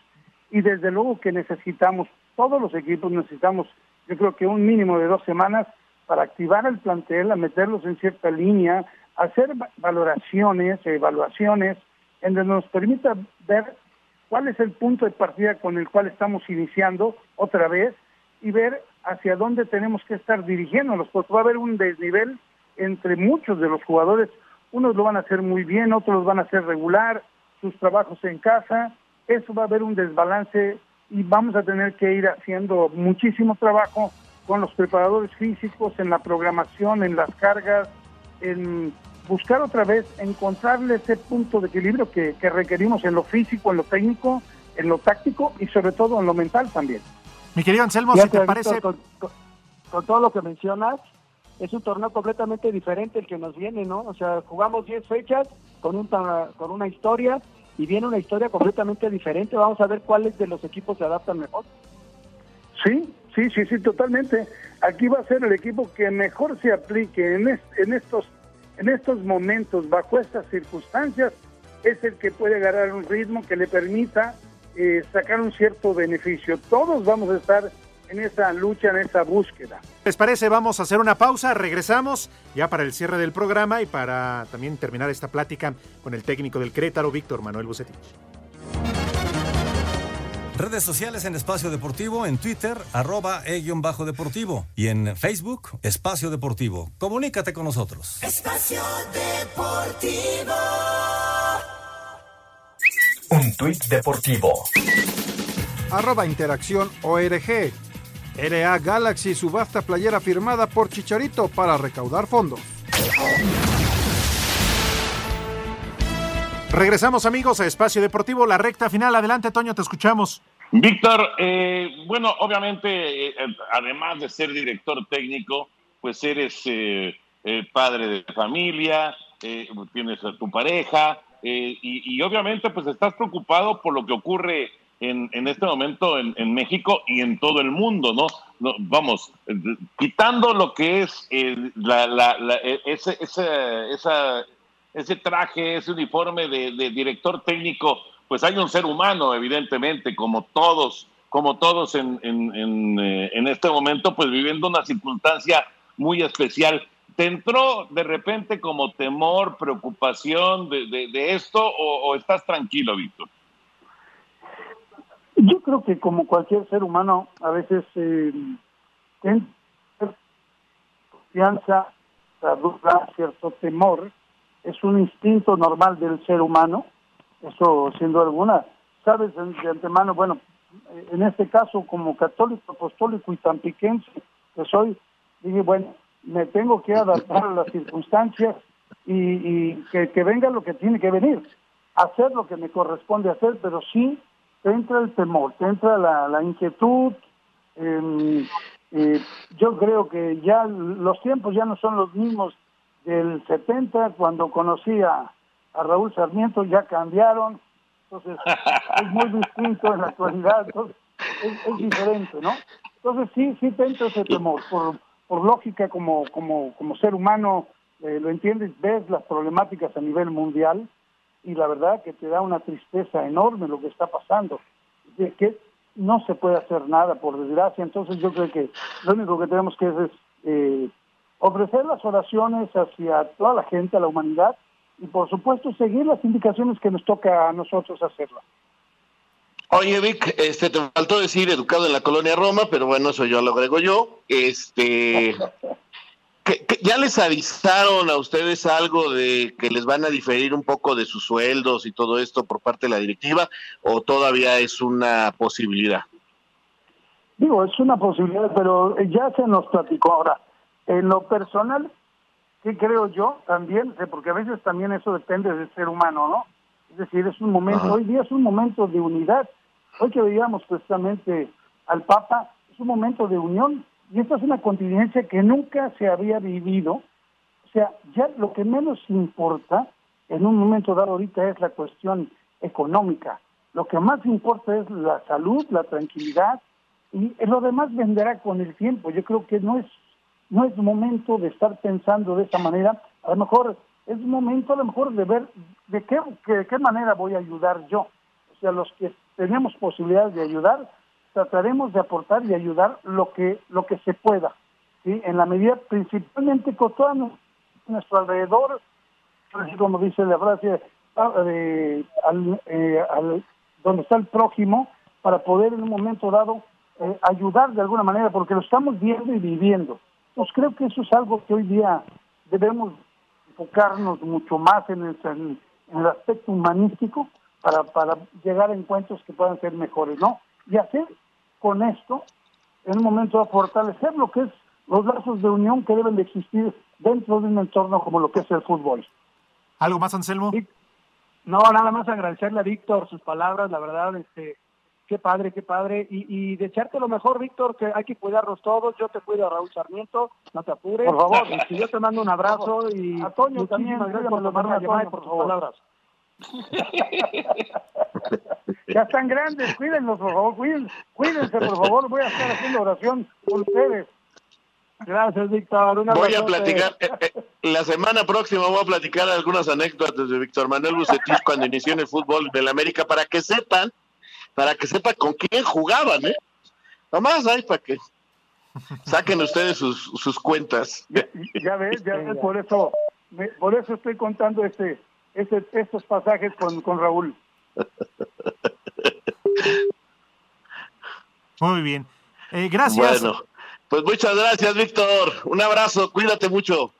y desde luego que necesitamos, todos los equipos necesitamos, yo creo que un mínimo de dos semanas para activar el plantel, a meterlos en cierta línea, hacer valoraciones, evaluaciones, en donde nos permita ver cuál es el punto de partida con el cual estamos iniciando otra vez y ver hacia dónde tenemos que estar dirigiéndonos, porque va a haber un desnivel entre muchos de los jugadores, unos lo van a hacer muy bien, otros van a hacer regular, sus trabajos en casa, eso va a haber un desbalance y vamos a tener que ir haciendo muchísimo trabajo con los preparadores físicos, en la programación, en las cargas, en buscar otra vez, encontrarle ese punto de equilibrio que, requerimos en lo físico, en lo técnico, en lo táctico y sobre todo en lo mental también. Mi querido Anselmo, si te parece... Con, con, todo lo que mencionas, es un torneo completamente diferente el que nos viene, ¿no? O sea, jugamos 10 fechas con, un, con una historia y viene una historia completamente diferente. Vamos a ver cuáles de los equipos se adaptan mejor. Sí, sí, sí, sí, totalmente. Aquí va a ser el equipo que mejor se aplique en, en estos en estos momentos, bajo estas circunstancias, es el que puede agarrar un ritmo que le permita eh, sacar un cierto beneficio. Todos vamos a estar en esa lucha, en esa búsqueda. ¿Les parece? Vamos a hacer una pausa, regresamos ya para el cierre del programa y para también terminar esta plática con el técnico del Crétaro, Víctor Manuel Bucetich. Redes sociales en Espacio Deportivo, en Twitter, arroba e-bajo deportivo y en Facebook, Espacio Deportivo. Comunícate con nosotros. Espacio Deportivo. Un tuit deportivo. Arroba Interacción ORG. LA Galaxy subasta playera firmada por Chicharito para recaudar fondos. Regresamos amigos a Espacio Deportivo, la recta final. Adelante Toño, te escuchamos. Víctor, eh, bueno, obviamente, eh, además de ser director técnico, pues eres eh, padre de familia, tienes a tu pareja y, y, obviamente pues estás preocupado por lo que ocurre en, en este momento en, en, México y en todo el mundo, ¿no? vamos, quitando lo que es la, la, la, e, ese, ese, esa, ese traje, ese uniforme de, de, director técnico, pues hay un ser humano, evidentemente, como todos, como todos en, en, eh, en este momento, pues viviendo una circunstancia muy especial. ¿Te entró de repente como temor, preocupación de, de, esto o estás tranquilo, Víctor? Yo creo que como cualquier ser humano, a veces eh, confianza, duda, cierto temor, es un instinto normal del ser humano, eso siendo alguna. Sabes de antemano, bueno, en este caso como católico, apostólico y tampiquense que soy, dije, bueno, me tengo que adaptar a las circunstancias y, y que, que venga lo que tiene que venir, hacer lo que me corresponde hacer, pero sí te entra el temor, te entra la, la inquietud. Eh, eh, yo creo que ya los tiempos ya no son los mismos del 70, cuando conocí a, a Raúl Sarmiento, ya cambiaron, entonces es muy distinto en la actualidad, entonces es, es diferente, ¿no? Entonces sí, sí te entra ese temor, por, por lógica como, como, como ser humano, eh, lo entiendes, ves las problemáticas a nivel mundial y la verdad que te da una tristeza enorme lo que está pasando, de que no se puede hacer nada, por desgracia, entonces yo creo que lo único que tenemos que hacer es eh, ofrecer las oraciones hacia toda la gente, a la humanidad, y por supuesto seguir las indicaciones que nos toca a nosotros hacerlas. Oye, Vic, este, te faltó decir educado en la colonia Roma, pero bueno, eso yo lo agrego yo. Este, ¿qué- qué- ¿Ya les avisaron a ustedes algo de que les van a diferir un poco de sus sueldos y todo esto por parte de la directiva o todavía es una posibilidad? Digo, es una posibilidad, pero ya se nos platicó ahora. En lo personal, ¿qué creo yo? También, porque a veces también eso depende del ser humano, ¿no? Es decir, es un momento, Ajá. hoy día es un momento de unidad. Hoy que veíamos precisamente al Papa, es un momento de unión. Y esta es una contingencia que nunca se había vivido. O sea, ya lo que menos importa en un momento dado ahorita es la cuestión económica. Lo que más importa es la salud, la tranquilidad, y lo demás vendrá con el tiempo. Yo creo que no es no es momento de estar pensando de esa manera. A lo mejor es momento, a lo mejor, de ver de qué, de qué manera voy a ayudar yo. O sea, los que tenemos posibilidades de ayudar, trataremos de aportar y ayudar lo que lo que se pueda. ¿sí? En la medida, principalmente con todo nuestro alrededor, como dice la frase, ah, eh, al- donde está el prójimo, para poder en un momento dado eh, ayudar de alguna manera, porque lo estamos viendo y viviendo. Entonces creo que eso es algo que hoy día debemos enfocarnos mucho más en el, en el aspecto humanístico para, para llegar a encuentros que puedan ser mejores, ¿no? Y hacer con esto, en un momento, a fortalecer lo que es los lazos de unión que deben de existir dentro de un entorno como lo que es el fútbol. ¿Algo más, Anselmo? No, nada más agradecerle a Víctor sus palabras, la verdad, este, qué padre, qué padre, y, y desearte lo mejor, Víctor, que hay que cuidarnos todos, yo te cuido a Raúl Sarmiento, no te apures, Por favor. Este, yo te mando un abrazo y A Toño muchísimas también, gracias por cuídamelo tomar la también a llamada y por tus favor. palabras. Ya están grandes, cuídenlos, por favor, cuídense, cuídense, por favor, voy a estar haciendo oración por ustedes. Gracias, Víctor. Un Voy a platicar, eh, eh, la semana próxima voy a platicar algunas anécdotas de Víctor Manuel Bucetich cuando inició en el fútbol del América para que sepan, para que sepan con quién jugaban, ¿eh? Nomás hay para que saquen ustedes sus, sus cuentas. Ya ves, ya ves, por eso, me- por eso estoy contando este, este, estos pasajes con, con Raúl. Muy bien. Eh, gracias. Bueno, pues muchas gracias, Víctor. Un abrazo, cuídate mucho.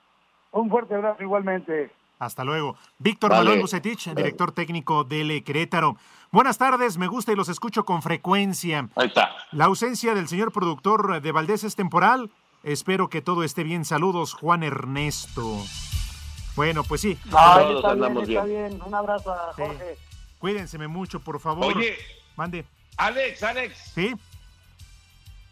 Un fuerte abrazo igualmente. Hasta luego. Víctor Vale. Manuel Bucetich, director técnico del Querétaro. Buenas tardes, me gusta y los escucho con frecuencia. Ahí está. La ausencia del señor productor de Valdés es temporal. Espero que todo esté bien. Saludos, Juan Ernesto. Bueno, pues sí. Ay, Todos está bien, andamos está bien. bien. Un abrazo a Jorge. Cuídense mucho, por favor. Oye, Mande. Alex, Alex. Sí.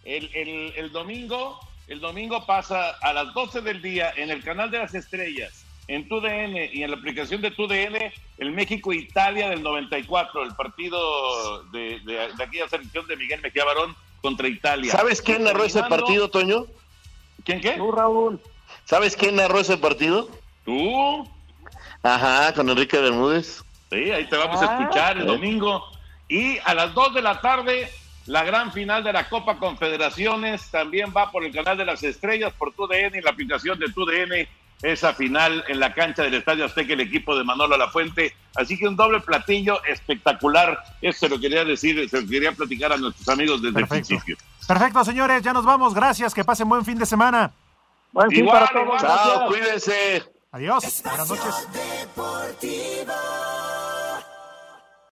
El, el, el domingo, el domingo pasa a las 12 del día en el canal de las estrellas, en TUDN y en la aplicación de TUDN, el México-Italia del 94, el partido de, de, de aquella selección de Miguel Mejía Barón contra Italia. ¿Sabes quién narró ese partido, Toño? ¿Quién qué? Tú, Raúl. ¿Sabes quién narró ese partido? ¿Tú? Ajá, con Enrique Bermúdez. Sí, ahí te vamos a Ah. escuchar el Eh. domingo. Y a las 2 de la tarde, la gran final de la Copa Confederaciones también va por el canal de las estrellas, por TUDN y la aplicación de TUDN. Esa final en la cancha del Estadio Azteca, el equipo de Manolo Lafuente. Así que un doble platillo espectacular. Eso se lo quería decir, se lo quería platicar a nuestros amigos desde el Perfecto. principio. Perfecto, señores, ya nos vamos. Gracias, que pasen buen fin de semana. Buen fin Igual, para todos. igual. Chao, gracias. cuídense. Adiós. Buenas noches. Deportivo.